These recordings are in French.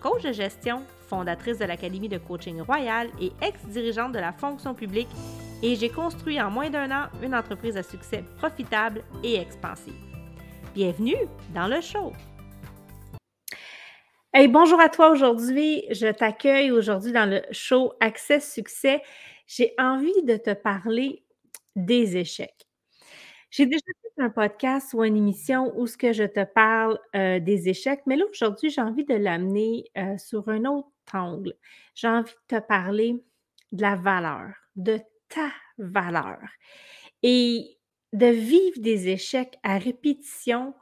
coach de gestion, fondatrice de l'Académie de coaching royal et ex-dirigeante de la fonction publique, et j'ai construit en moins d'un an une entreprise à succès profitable et expansive. Bienvenue dans le show! Hey, bonjour à toi aujourd'hui. Je t'accueille aujourd'hui dans le show Accès Succès. J'ai envie de te parler des échecs. J'ai déjà un podcast ou une émission où ce que je te parle euh, des échecs, mais là aujourd'hui, j'ai envie de l'amener euh, sur un autre angle. J'ai envie de te parler de la valeur, de ta valeur et de vivre des échecs à répétition.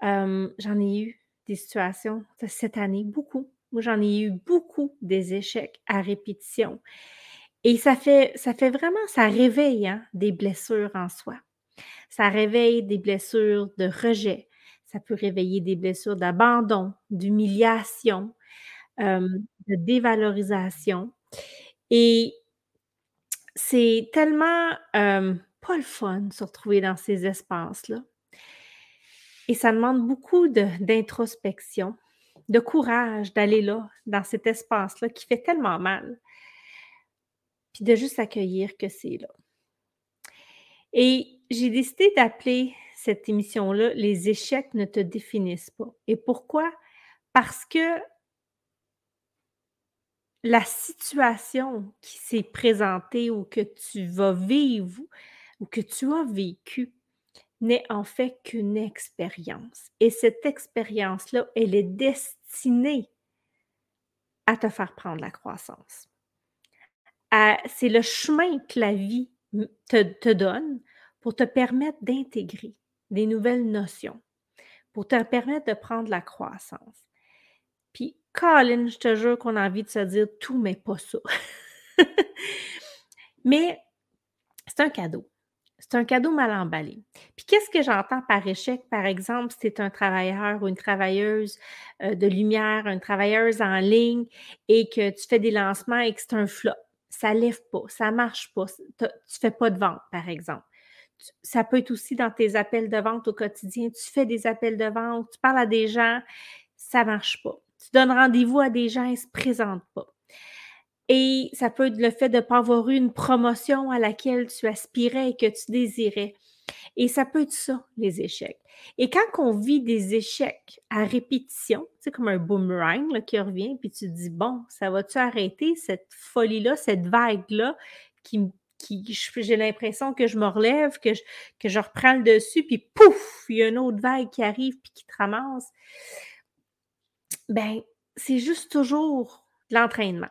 J'en ai eu des situations cette année, beaucoup. Moi, j'en ai eu beaucoup des échecs à répétition. Et ça fait, ça fait vraiment, ça réveille hein, des blessures en soi. Ça réveille des blessures de rejet. Ça peut réveiller des blessures d'abandon, d'humiliation, de dévalorisation. Et c'est tellement pas le fun de se retrouver dans ces espaces-là. Et ça demande beaucoup d'introspection, de, courage d'aller là, dans cet espace-là qui fait tellement mal. Puis de juste accueillir que c'est là. Et j'ai décidé d'appeler cette émission-là Les échecs ne te définissent pas. Et pourquoi? Parce que la situation qui s'est présentée ou que tu vas vivre ou que tu as vécu n'est en fait qu'une expérience. Et cette expérience-là, elle est destinée à te faire prendre la croissance. C'est le chemin que la vie te, te donne pour te permettre d'intégrer des nouvelles notions, pour te permettre de prendre la croissance. Puis, Colin, je te jure qu'on a envie de se dire tout, mais pas ça. mais c'est un cadeau. C'est un cadeau mal emballé. Puis qu'est-ce que j'entends par échec, par exemple, si c'est un travailleur ou une travailleuse euh, de lumière, une travailleuse en ligne et que tu fais des lancements et que c'est un flop. Ça ne lève pas, ça ne marche pas, tu ne fais pas de vente, par exemple ça peut être aussi dans tes appels de vente au quotidien. Tu fais des appels de vente, tu parles à des gens, ça ne marche pas. Tu donnes rendez-vous à des gens, ils ne se présentent pas. Et ça peut être le fait de ne pas avoir eu une promotion à laquelle tu aspirais et que tu désirais. Et ça peut être ça, les échecs. Et quand on vit des échecs à répétition, c'est comme un boomerang qui revient, puis tu te dis, bon, ça va-tu arrêter cette folie-là, cette vague-là qui, me j'ai l'impression que je me relève, que je, que je reprends le dessus, puis pouf, il y a une autre vague qui arrive puis qui te ramasse. Ben, c'est juste toujours l'entraînement.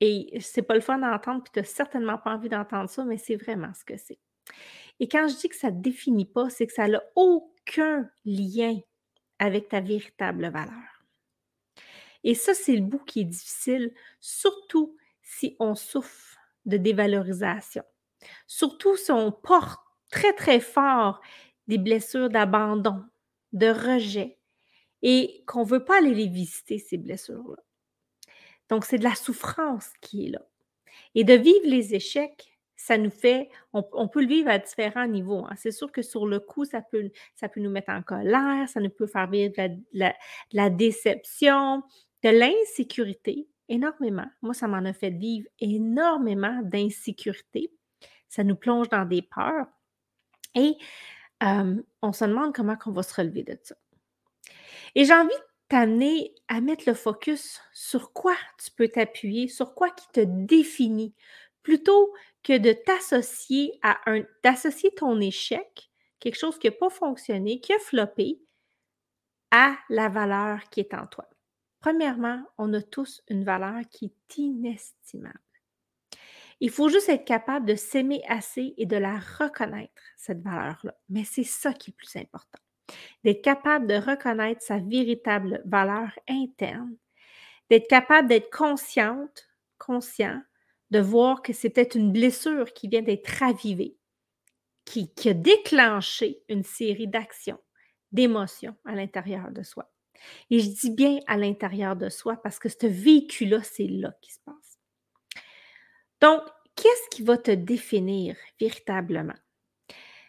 Et c'est pas le fun d'entendre, puis tu n'as certainement pas envie d'entendre ça, mais c'est vraiment ce que c'est. Et quand je dis que ça ne définit pas, c'est que ça n'a aucun lien avec ta véritable valeur. Et ça, c'est le bout qui est difficile, surtout si on souffre de dévalorisation. Surtout si on porte très, très fort des blessures d'abandon, de rejet, et qu'on ne veut pas aller les visiter, ces blessures-là. Donc, c'est de la souffrance qui est là. Et de vivre les échecs, ça nous fait, on, peut le vivre à différents niveaux. Hein. C'est sûr que sur le coup, ça peut, ça peut nous mettre en colère, ça nous peut faire vivre de la déception, de l'insécurité, énormément. Moi, ça m'en a fait vivre énormément d'insécurité. Ça nous plonge dans des peurs. Et on se demande comment on va se relever de ça. Et j'ai envie de t'amener à mettre le focus sur quoi tu peux t'appuyer, sur quoi qui te définit, plutôt que de t'associer à un, d'associer ton échec, quelque chose qui n'a pas fonctionné, qui a floppé, à la valeur qui est en toi. Premièrement, on a tous une valeur qui est inestimable. Il faut juste être capable de s'aimer assez et de la reconnaître, cette valeur-là. Mais c'est ça qui est le plus important. D'être capable de reconnaître sa véritable valeur interne, d'être capable d'être consciente, conscient de voir que peut-être une blessure qui vient d'être ravivée, qui a déclenché une série d'actions, d'émotions à l'intérieur de soi. Et je dis bien à l'intérieur de soi parce que ce véhicule-là, c'est là qui se passe. Donc, qu'est-ce qui va te définir véritablement?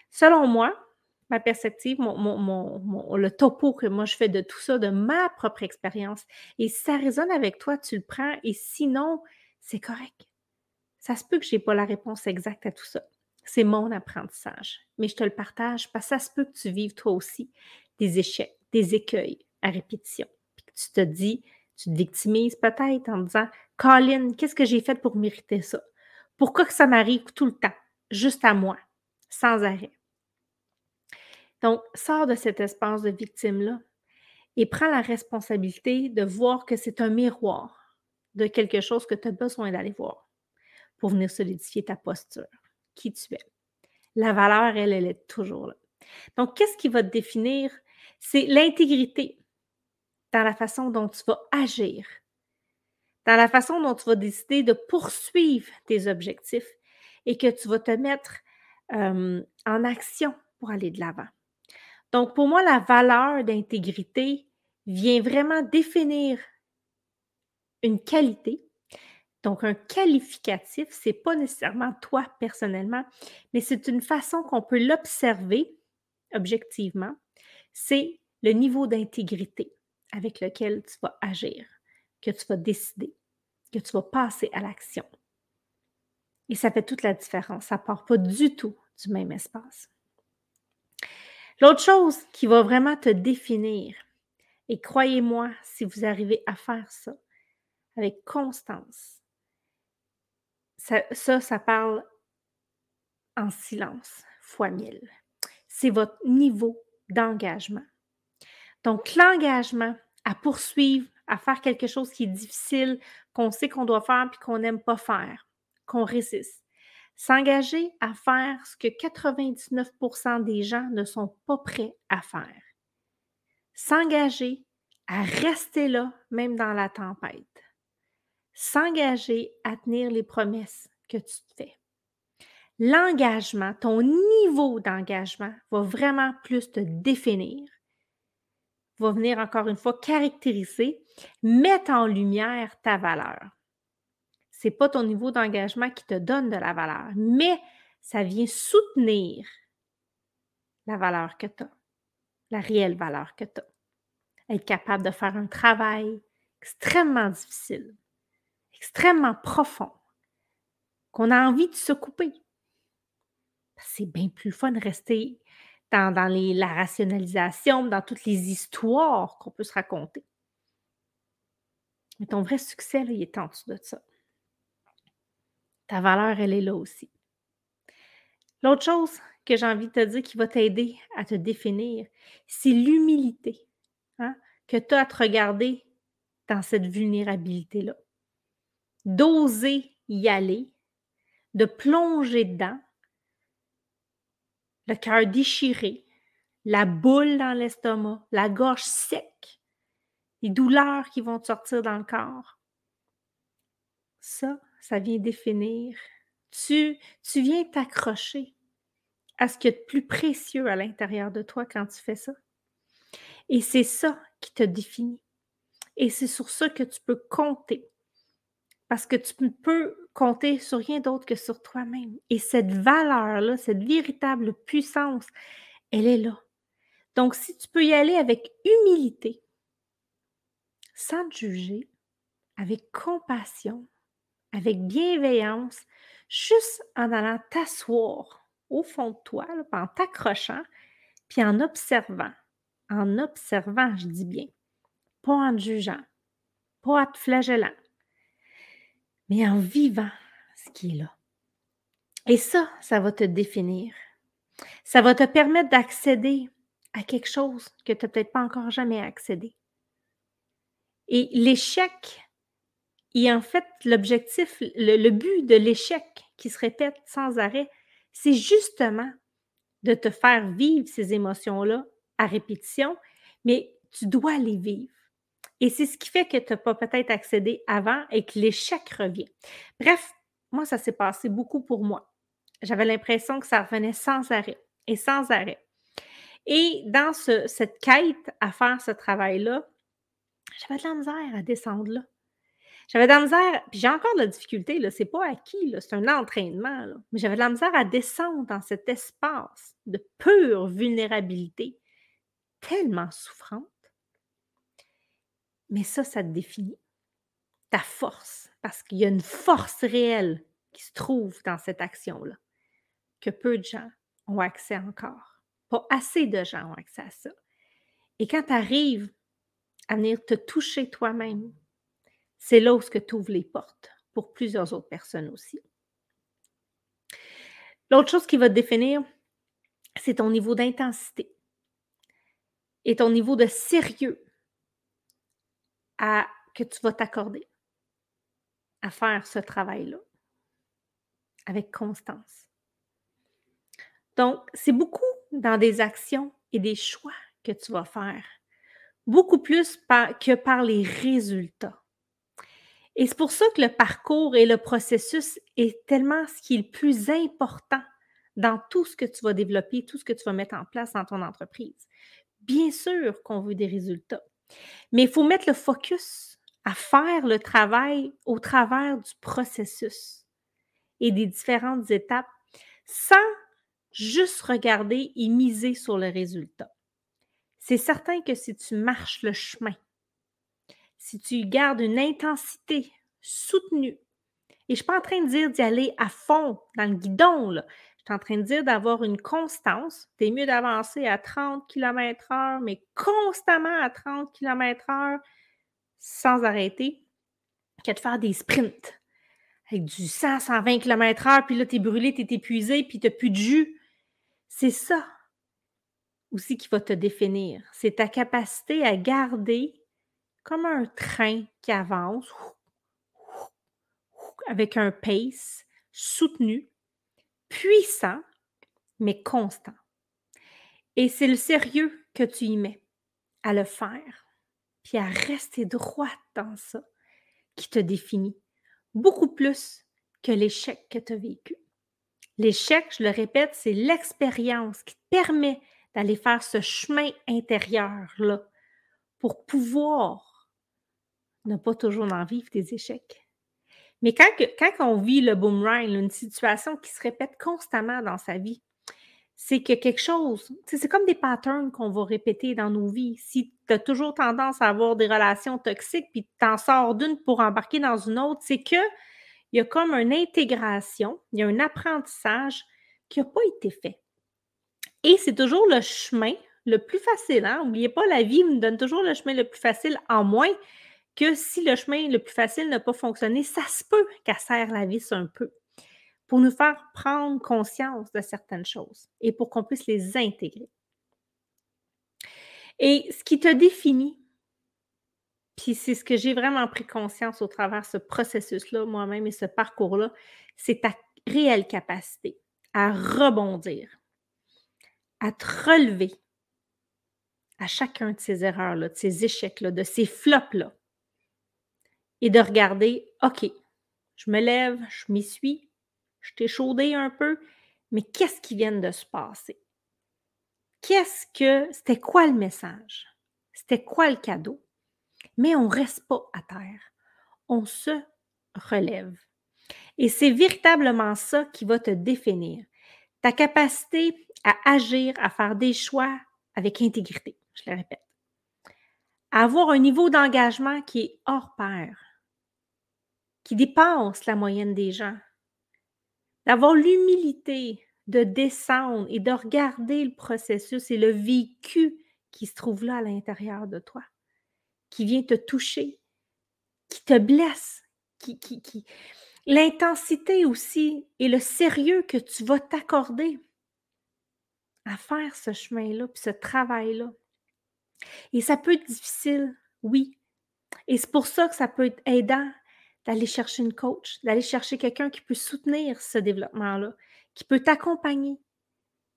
Selon moi, ma perspective, le topo que moi je fais de tout ça, de ma propre expérience, et si ça résonne avec toi, tu le prends, et sinon, c'est correct. Ça se peut que je n'ai pas la réponse exacte à tout ça. C'est mon apprentissage, mais je te le partage parce que ça se peut que tu vives toi aussi des échecs, des écueils à répétition. Puis tu te dis, tu te victimises peut-être en disant Colin, qu'est-ce que j'ai fait pour mériter ça? Pourquoi que ça m'arrive tout le temps, juste à moi, sans arrêt? Donc, sors de cet espace de victime-là et prends la responsabilité de voir que c'est un miroir de quelque chose que tu as besoin d'aller voir pour venir solidifier ta posture, qui tu es. La valeur, elle, elle est toujours là. Donc, qu'est-ce qui va te définir? C'est l'intégrité dans la façon dont tu vas agir, dans la façon dont tu vas décider de poursuivre tes objectifs et que tu vas te mettre en action pour aller de l'avant. Donc, pour moi, la valeur d'intégrité vient vraiment définir une qualité. Donc, un qualificatif, ce n'est pas nécessairement toi personnellement, mais c'est une façon qu'on peut l'observer objectivement. C'est le niveau d'intégrité avec lequel tu vas agir, que tu vas décider, que tu vas passer à l'action. Et ça fait toute la différence. Ça ne part pas du tout du même espace. L'autre chose qui va vraiment te définir, et croyez-moi, si vous arrivez à faire ça avec constance, ça, ça, ça parle en silence, fois mille. C'est votre niveau d'engagement. Donc, l'engagement à poursuivre, à faire quelque chose qui est difficile, qu'on sait qu'on doit faire puis qu'on n'aime pas faire, qu'on résiste. S'engager à faire ce que 99% des gens ne sont pas prêts à faire. S'engager à rester là, même dans la tempête. S'engager à tenir les promesses que tu te fais. L'engagement, ton niveau d'engagement va vraiment plus te définir va venir encore une fois caractériser, mettre en lumière ta valeur. Ce n'est pas ton niveau d'engagement qui te donne de la valeur, mais ça vient soutenir la valeur que tu as, la réelle valeur que tu as. Être capable de faire un travail extrêmement difficile, extrêmement profond, qu'on a envie de se couper. C'est bien plus fun de rester dans, la rationalisation, dans toutes les histoires qu'on peut se raconter. Mais ton vrai succès, il est en dessous de ça. Ta valeur, elle est là aussi. L'autre chose que j'ai envie de te dire qui va t'aider à te définir, c'est l'humilité hein, que tu as à te regarder dans cette vulnérabilité-là. D'oser y aller, de plonger dedans, le cœur déchiré, la boule dans l'estomac, la gorge sec, les douleurs qui vont te sortir dans le corps. Ça, ça vient définir. Tu, tu viens t'accrocher à ce qui est de plus précieux à l'intérieur de toi quand tu fais ça. Et c'est ça qui te définit. Et c'est sur ça que tu peux compter. Parce que tu peux compter sur rien d'autre que sur toi-même. Et cette valeur-là, cette véritable puissance, elle est là. Donc, si tu peux y aller avec humilité, sans te juger, avec compassion, avec bienveillance, juste en allant t'asseoir au fond de toi, en t'accrochant, puis en observant, en observant, je dis bien, pas en te jugeant, pas en te flagellant, mais en vivant ce qui est là. Et ça, ça va te définir. Ça va te permettre d'accéder à quelque chose que tu n'as peut-être pas encore jamais accédé. Et l'échec et en fait l'objectif, le, but de l'échec qui se répète sans arrêt, c'est justement de te faire vivre ces émotions-là à répétition, mais tu dois les vivre. Et c'est ce qui fait que tu n'as pas peut-être accédé avant et que l'échec revient. Bref, moi, ça s'est passé beaucoup pour moi. J'avais l'impression que ça revenait sans arrêt et sans arrêt. Et dans cette quête à faire ce travail-là, j'avais de la misère à descendre là. J'avais de la misère, puis j'ai encore de la difficulté, là, c'est pas acquis, c'est un entraînement, mais j'avais de la misère à descendre dans cet espace de pure vulnérabilité, tellement souffrante. Mais ça, ça te définit ta force, parce qu'il y a une force réelle qui se trouve dans cette action-là, que peu de gens ont accès encore. Pas assez de gens ont accès à ça. Et quand tu arrives à venir te toucher toi-même, c'est là où tu ouvres les portes pour plusieurs autres personnes aussi. L'autre chose qui va te définir, c'est ton niveau d'intensité et ton niveau de sérieux à, que tu vas t'accorder à faire ce travail-là avec constance. Donc, c'est beaucoup dans des actions et des choix que tu vas faire, beaucoup plus que par les résultats. Et c'est pour ça que le parcours et le processus est tellement ce qui est le plus important dans tout ce que tu vas développer, tout ce que tu vas mettre en place dans ton entreprise. Bien sûr qu'on veut des résultats, mais il faut mettre le focus à faire le travail au travers du processus et des différentes étapes sans juste regarder et miser sur le résultat. C'est certain que si tu marches le chemin, si tu gardes une intensité soutenue, et je ne suis pas en train de dire d'y aller à fond dans le guidon, là. Je suis en train de dire d'avoir une constance. C'est mieux d'avancer à 30 km/h, mais constamment à 30 km/h sans arrêter, que de faire des sprints avec du 100, 120 km/h, puis là, tu es brûlé, tu es épuisé, puis tu n'as plus de jus. C'est ça aussi qui va te définir. C'est ta capacité à garder comme un train qui avance avec un pace soutenu, puissant, mais constant. Et c'est le sérieux que tu y mets à le faire, puis à rester droite dans ça qui te définit beaucoup plus que l'échec que tu as vécu. L'échec, je le répète, c'est l'expérience qui te permet d'aller faire ce chemin intérieur-là pour pouvoir ne pas toujours en vivre des échecs. Mais quand, quand on vit le boomerang, une situation qui se répète constamment dans sa vie, c'est que quelque chose, c'est comme des patterns qu'on va répéter dans nos vies. Si tu as toujours tendance à avoir des relations toxiques, puis tu t'en sors d'une pour embarquer dans une autre, c'est que il y a comme une intégration, il y a un apprentissage qui n'a pas été fait. Et c'est toujours le chemin le plus facile. Hein? N'oubliez pas, la vie me donne toujours le chemin le plus facile, en moins que si le chemin le plus facile n'a pas fonctionné, ça se peut qu'elle serre la vis un peu pour nous faire prendre conscience de certaines choses et pour qu'on puisse les intégrer. Et ce qui te définit, puis c'est ce que j'ai vraiment pris conscience au travers ce processus-là, moi-même, et ce parcours-là, c'est ta réelle capacité à rebondir, à te relever à chacun de ces erreurs-là, de ces échecs-là, de ces flops-là, et de regarder, OK, je me lève, je m'y suis, je t'ai chaudé un peu, mais qu'est-ce qui vient de se passer? Qu'est-ce que, c'était quoi le message? C'était quoi le cadeau? mais on ne reste pas à terre. On se relève. Et c'est véritablement ça qui va te définir. Ta capacité à agir, à faire des choix avec intégrité, je le répète. À avoir un niveau d'engagement qui est hors pair, qui dépasse la moyenne des gens. D'avoir l'humilité de descendre et de regarder le processus et le vécu qui se trouve là à l'intérieur de toi qui vient te toucher, qui te blesse, qui, qui, qui... l'intensité aussi et le sérieux que tu vas t'accorder à faire ce chemin-là, puis ce travail-là. Et ça peut être difficile, oui. Et c'est pour ça que ça peut être aidant d'aller chercher une coach, d'aller chercher quelqu'un qui peut soutenir ce développement-là, qui peut t'accompagner,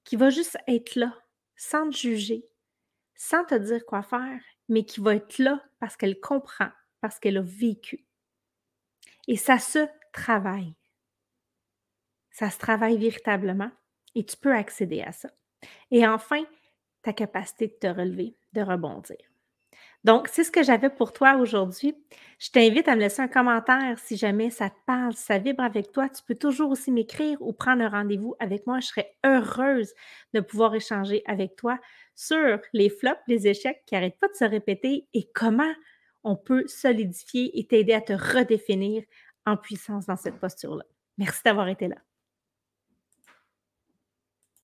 qui va juste être là, sans te juger, sans te dire quoi faire, mais qui va être là parce qu'elle comprend, parce qu'elle a vécu. Et ça se travaille. Ça se travaille véritablement et tu peux accéder à ça. Et enfin, ta capacité de te relever, de rebondir. Donc, c'est ce que j'avais pour toi aujourd'hui. Je t'invite à me laisser un commentaire si jamais ça te parle, si ça vibre avec toi. Tu peux toujours aussi m'écrire ou prendre un rendez-vous avec moi. Je serais heureuse de pouvoir échanger avec toi sur les flops, les échecs qui n'arrêtent pas de se répéter et comment on peut solidifier et t'aider à te redéfinir en puissance dans cette posture-là. Merci d'avoir été là.